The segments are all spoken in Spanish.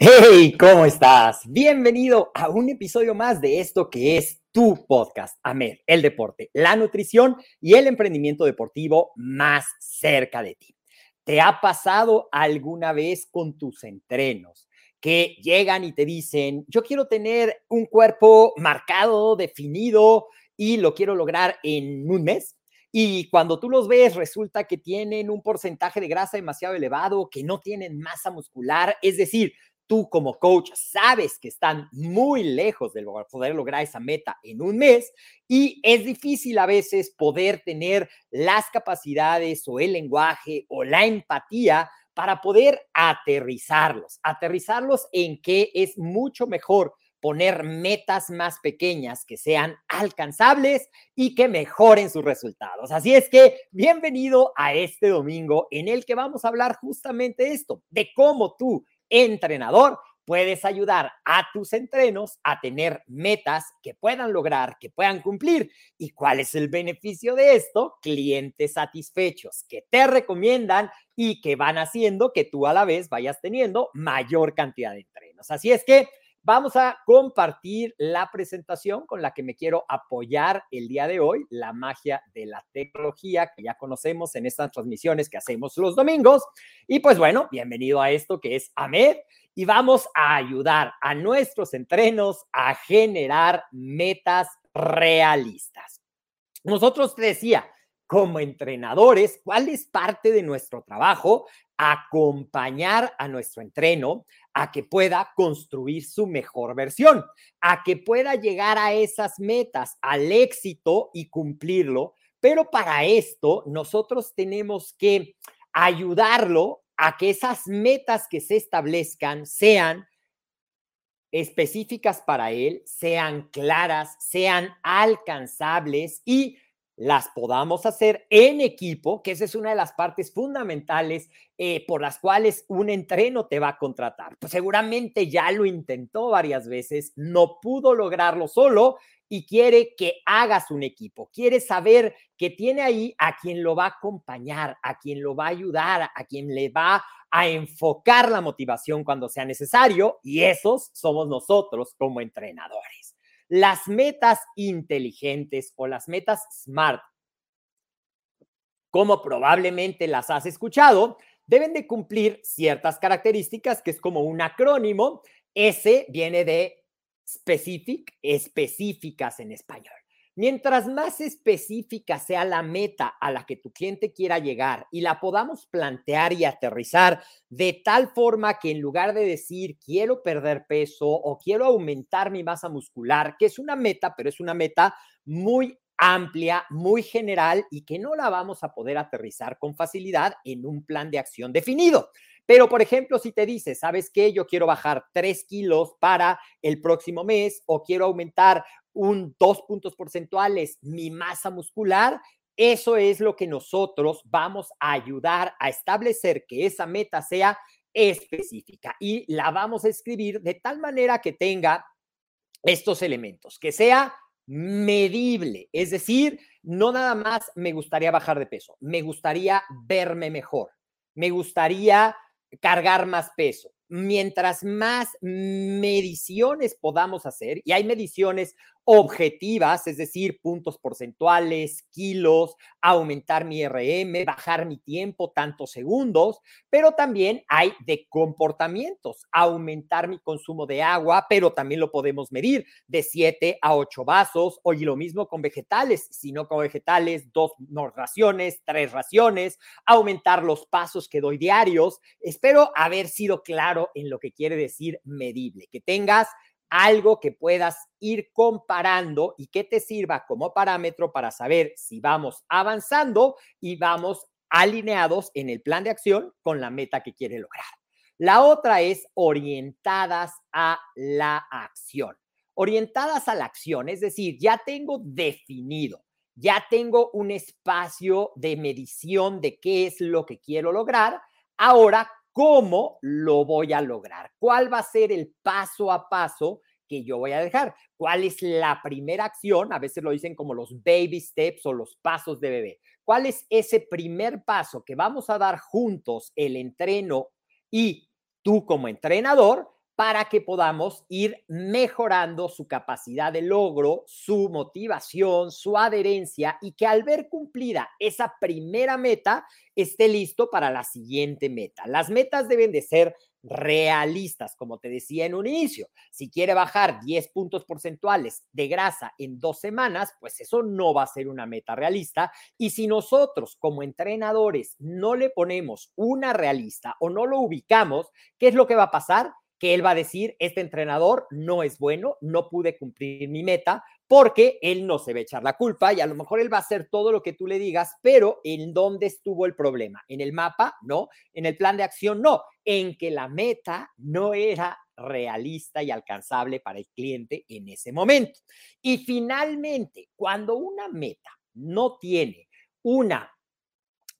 Hey, ¿cómo estás? Bienvenido a un episodio más de esto que es tu podcast, AMED, el deporte, la nutrición y el emprendimiento deportivo más cerca de ti. ¿Te ha pasado alguna vez con tus entrenos que llegan y te dicen, yo quiero tener un cuerpo marcado, definido y lo quiero lograr en un mes? Y cuando tú los ves, resulta que tienen un porcentaje de grasa demasiado elevado, que no tienen masa muscular, es decir, tú como coach sabes que están muy lejos de poder lograr esa meta en un mes y es difícil a veces poder tener las capacidades o el lenguaje o la empatía para poder aterrizarlos, aterrizarlos en que es mucho mejor poner metas más pequeñas que sean alcanzables y que mejoren sus resultados. Así es que bienvenido a este domingo en el que vamos a hablar justamente esto, de cómo tú entrenador, puedes ayudar a tus entrenos a tener metas que puedan lograr, que puedan cumplir. ¿Y cuál es el beneficio de esto? Clientes satisfechos que te recomiendan y que van haciendo que tú a la vez vayas teniendo mayor cantidad de entrenos. Así es que Vamos a compartir la presentación con la que me quiero apoyar el día de hoy, la magia de la tecnología que ya conocemos en estas transmisiones que hacemos los domingos. Y pues bueno, bienvenido a esto que es AMED y vamos a ayudar a nuestros entrenos a generar metas realistas. Nosotros te decía, como entrenadores, ¿cuál es parte de nuestro trabajo? Acompañar a nuestro entreno a que pueda construir su mejor versión, a que pueda llegar a esas metas, al éxito y cumplirlo. Pero para esto, nosotros tenemos que ayudarlo a que esas metas que se establezcan sean específicas para él, sean claras, sean alcanzables y las podamos hacer en equipo, que esa es una de las partes fundamentales eh, por las cuales un entreno te va a contratar. Pues seguramente ya lo intentó varias veces, no pudo lograrlo solo y quiere que hagas un equipo, quiere saber que tiene ahí a quien lo va a acompañar, a quien lo va a ayudar, a quien le va a enfocar la motivación cuando sea necesario y esos somos nosotros como entrenadores. Las metas inteligentes o las metas SMART, como probablemente las has escuchado, deben de cumplir ciertas características, que es como un acrónimo. S viene de specific, específicas en español. Mientras más específica sea la meta a la que tu cliente quiera llegar y la podamos plantear y aterrizar de tal forma que en lugar de decir quiero perder peso o quiero aumentar mi masa muscular, que es una meta, pero es una meta muy amplia, muy general y que no la vamos a poder aterrizar con facilidad en un plan de acción definido. Pero, por ejemplo, si te dices, ¿sabes qué? Yo quiero bajar tres kilos para el próximo mes o quiero aumentar un dos puntos porcentuales mi masa muscular, eso es lo que nosotros vamos a ayudar a establecer que esa meta sea específica y la vamos a escribir de tal manera que tenga estos elementos, que sea medible, es decir, no nada más me gustaría bajar de peso, me gustaría verme mejor, me gustaría cargar más peso, mientras más mediciones podamos hacer, y hay mediciones objetivas, es decir, puntos porcentuales, kilos, aumentar mi RM, bajar mi tiempo tantos segundos, pero también hay de comportamientos, aumentar mi consumo de agua, pero también lo podemos medir de 7 a 8 vasos, o y lo mismo con vegetales, si no con vegetales, dos raciones, tres raciones, aumentar los pasos que doy diarios. Espero haber sido claro en lo que quiere decir medible, que tengas algo que puedas ir comparando y que te sirva como parámetro para saber si vamos avanzando y vamos alineados en el plan de acción con la meta que quiere lograr. La otra es orientadas a la acción. Orientadas a la acción, es decir, ya tengo definido, ya tengo un espacio de medición de qué es lo que quiero lograr. Ahora, ¿Cómo lo voy a lograr? ¿Cuál va a ser el paso a paso que yo voy a dejar? ¿Cuál es la primera acción? A veces lo dicen como los baby steps o los pasos de bebé. ¿Cuál es ese primer paso que vamos a dar juntos el entreno y tú como entrenador para que podamos ir mejorando su capacidad de logro, su motivación, su adherencia y que al ver cumplida esa primera meta esté listo para la siguiente meta. Las metas deben de ser realistas, como te decía en un inicio. Si quiere bajar 10 puntos porcentuales de grasa en dos semanas, pues eso no va a ser una meta realista. Y si nosotros como entrenadores no le ponemos una realista o no lo ubicamos, ¿qué es lo que va a pasar? Que él va a decir, este entrenador no es bueno, no pude cumplir mi meta, porque él no se va a echar la culpa y a lo mejor él va a hacer todo lo que tú le digas, pero ¿en dónde estuvo el problema? ¿En el mapa? No. ¿En el plan de acción? No. En que la meta no era realista y alcanzable para el cliente en ese momento. Y finalmente, cuando una meta no tiene una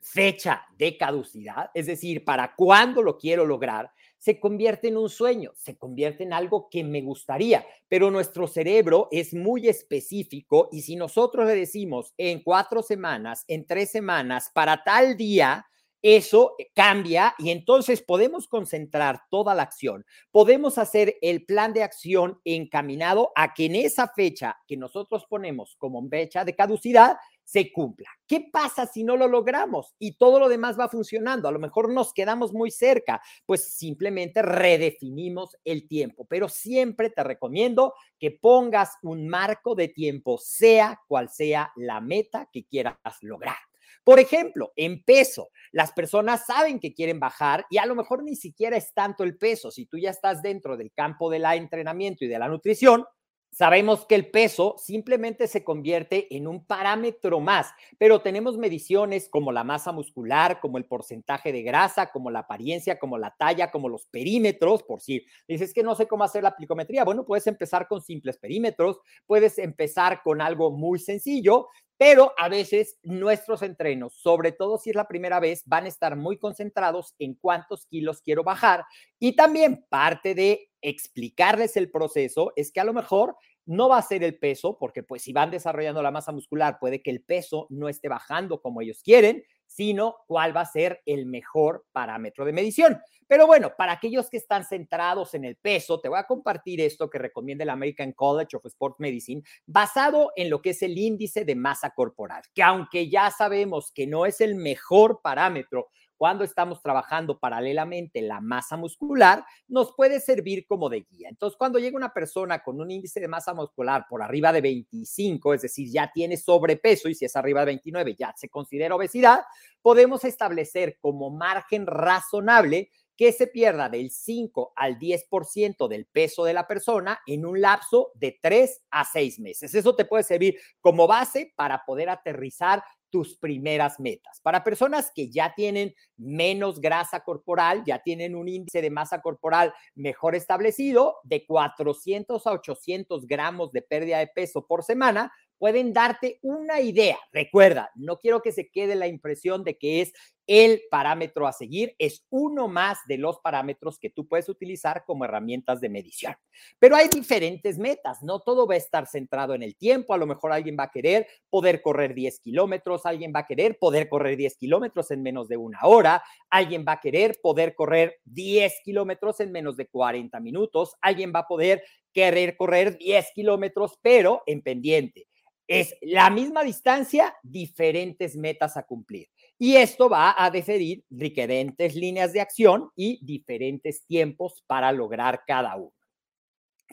fecha de caducidad, es decir, para cuándo lo quiero lograr, se convierte en un sueño, se convierte en algo que me gustaría, pero nuestro cerebro es muy específico y si nosotros le decimos en cuatro semanas, en tres semanas, para tal día, eso cambia y entonces podemos concentrar toda la acción. Podemos hacer el plan de acción encaminado a que en esa fecha que nosotros ponemos como fecha de caducidad se cumpla. ¿Qué pasa si no lo logramos y todo lo demás va funcionando? A lo mejor nos quedamos muy cerca, pues simplemente redefinimos el tiempo, pero siempre te recomiendo que pongas un marco de tiempo, sea cual sea la meta que quieras lograr. Por ejemplo, en peso, las personas saben que quieren bajar y a lo mejor ni siquiera es tanto el peso. Si tú ya estás dentro del campo del entrenamiento y de la nutrición, Sabemos que el peso simplemente se convierte en un parámetro más, pero tenemos mediciones como la masa muscular, como el porcentaje de grasa, como la apariencia, como la talla, como los perímetros, por si dices que no sé cómo hacer la plicometría. Bueno, puedes empezar con simples perímetros, puedes empezar con algo muy sencillo pero a veces nuestros entrenos, sobre todo si es la primera vez, van a estar muy concentrados en cuántos kilos quiero bajar. Y también parte de explicarles el proceso es que a lo mejor no va a ser el peso, porque pues si van desarrollando la masa muscular, puede que el peso no esté bajando como ellos quieren, sino cuál va a ser el mejor parámetro de medición. Pero bueno, para aquellos que están centrados en el peso, te voy a compartir esto que recomienda el American College of Sports Medicine, basado en lo que es el índice de masa corporal, que aunque ya sabemos que no es el mejor parámetro cuando estamos trabajando paralelamente la masa muscular, nos puede servir como de guía. Entonces, cuando llega una persona con un índice de masa muscular por arriba de 25, es decir, ya tiene sobrepeso y si es arriba de 29 ya se considera obesidad, podemos establecer como margen razonable que se pierda del 5 al 10% del peso de la persona en un lapso de 3 a 6 meses. Eso te puede servir como base para poder aterrizar tus primeras metas. Para personas que ya tienen menos grasa corporal, ya tienen un índice de masa corporal mejor establecido, de 400 a 800 gramos de pérdida de peso por semana, pueden darte una idea. Recuerda, no quiero que se quede la impresión de que es el parámetro a seguir, es uno más de los parámetros que tú puedes utilizar como herramientas de medición. Pero hay diferentes metas, no todo va a estar centrado en el tiempo, a lo mejor alguien va a querer poder correr 10 kilómetros, alguien va a querer poder correr 10 kilómetros en menos de una hora, alguien va a querer poder correr 10 kilómetros en menos de 40 minutos, alguien va a poder querer correr 10 kilómetros, pero en pendiente. Es la misma distancia, diferentes metas a cumplir. Y esto va a definir diferentes líneas de acción y diferentes tiempos para lograr cada uno.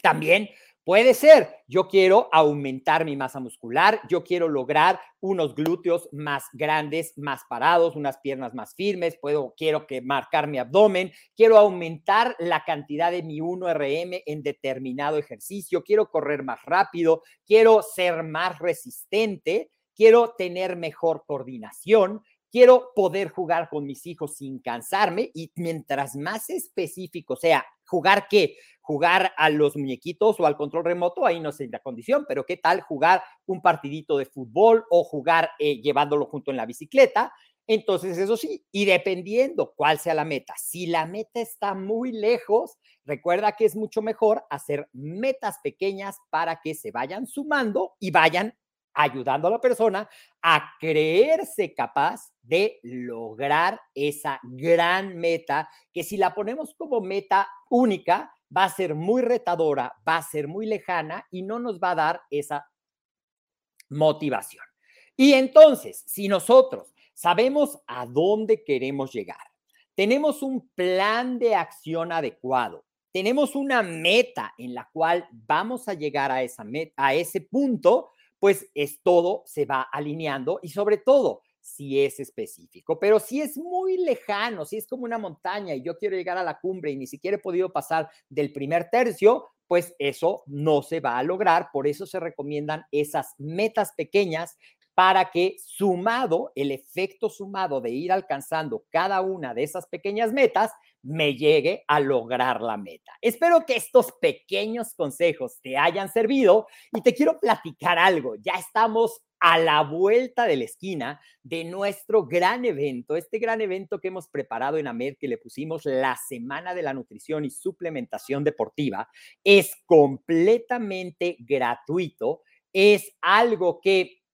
También Puede ser, yo quiero aumentar mi masa muscular, yo quiero lograr unos glúteos más grandes, más parados, unas piernas más firmes, puedo, quiero que marcar mi abdomen, quiero aumentar la cantidad de mi 1RM en determinado ejercicio, quiero correr más rápido, quiero ser más resistente, quiero tener mejor coordinación, quiero poder jugar con mis hijos sin cansarme y mientras más específico sea, jugar qué, jugar a los muñequitos o al control remoto, ahí no sé la condición, pero qué tal jugar un partidito de fútbol o jugar eh, llevándolo junto en la bicicleta. Entonces, eso sí, y dependiendo cuál sea la meta, si la meta está muy lejos, recuerda que es mucho mejor hacer metas pequeñas para que se vayan sumando y vayan ayudando a la persona a creerse capaz de lograr esa gran meta, que si la ponemos como meta única, va a ser muy retadora, va a ser muy lejana y no nos va a dar esa motivación. Y entonces, si nosotros sabemos a dónde queremos llegar, tenemos un plan de acción adecuado, tenemos una meta en la cual vamos a llegar a, esa meta, a ese punto, pues es todo se va alineando y sobre todo si es específico, pero si es muy lejano, si es como una montaña y yo quiero llegar a la cumbre y ni siquiera he podido pasar del primer tercio, pues eso no se va a lograr, por eso se recomiendan esas metas pequeñas para que sumado, el efecto sumado de ir alcanzando cada una de esas pequeñas metas, me llegue a lograr la meta. Espero que estos pequeños consejos te hayan servido y te quiero platicar algo. Ya estamos a la vuelta de la esquina de nuestro gran evento, este gran evento que hemos preparado en AMER, que le pusimos la Semana de la Nutrición y Suplementación Deportiva. Es completamente gratuito, es algo que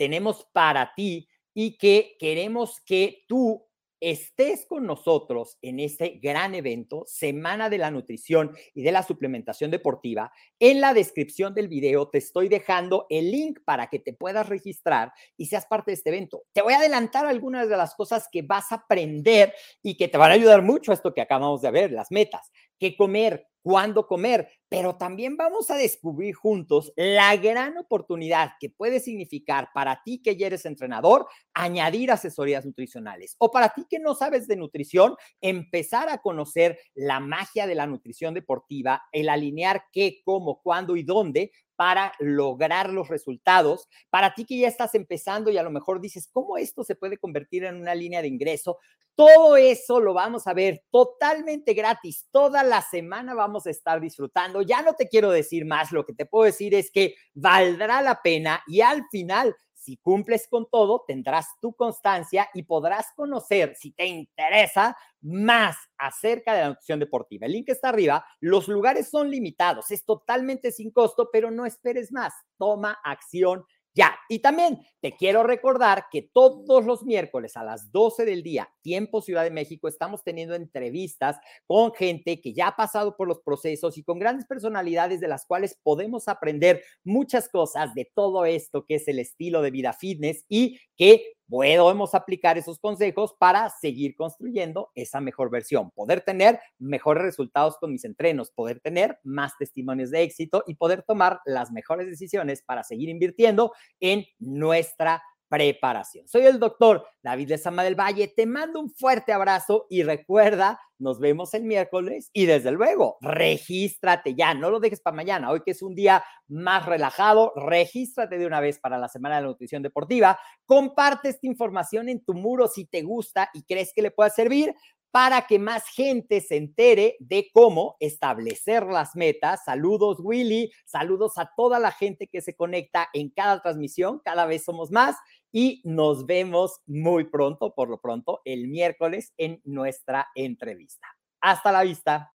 tenemos para ti y que queremos que tú estés con nosotros en este gran evento, Semana de la Nutrición y de la Suplementación Deportiva. En la descripción del video te estoy dejando el link para que te puedas registrar y seas parte de este evento. Te voy a adelantar algunas de las cosas que vas a aprender y que te van a ayudar mucho a esto que acabamos de ver, las metas. ¿Qué comer? cuándo comer, pero también vamos a descubrir juntos la gran oportunidad que puede significar para ti que ya eres entrenador añadir asesorías nutricionales o para ti que no sabes de nutrición, empezar a conocer la magia de la nutrición deportiva, el alinear qué, cómo, cuándo y dónde para lograr los resultados. Para ti que ya estás empezando y a lo mejor dices, ¿cómo esto se puede convertir en una línea de ingreso? Todo eso lo vamos a ver totalmente gratis. Toda la semana vamos a estar disfrutando. Ya no te quiero decir más, lo que te puedo decir es que valdrá la pena y al final si cumples con todo, tendrás tu constancia y podrás conocer, si te interesa, más acerca de la nutrición deportiva. El link está arriba. Los lugares son limitados, es totalmente sin costo, pero no esperes más. Toma acción ya, y también te quiero recordar que todos los miércoles a las 12 del día, tiempo Ciudad de México, estamos teniendo entrevistas con gente que ya ha pasado por los procesos y con grandes personalidades de las cuales podemos aprender muchas cosas de todo esto que es el estilo de vida fitness y que podemos aplicar esos consejos para seguir construyendo esa mejor versión, poder tener mejores resultados con mis entrenos, poder tener más testimonios de éxito y poder tomar las mejores decisiones para seguir invirtiendo en nuestra preparación. Soy el doctor David Lezama del Valle, te mando un fuerte abrazo y recuerda, nos vemos el miércoles y desde luego, regístrate ya, no lo dejes para mañana, hoy que es un día más relajado, regístrate de una vez para la Semana de la Nutrición Deportiva, comparte esta información en tu muro si te gusta y crees que le pueda servir para que más gente se entere de cómo establecer las metas. Saludos, Willy. Saludos a toda la gente que se conecta en cada transmisión. Cada vez somos más y nos vemos muy pronto, por lo pronto, el miércoles en nuestra entrevista. Hasta la vista.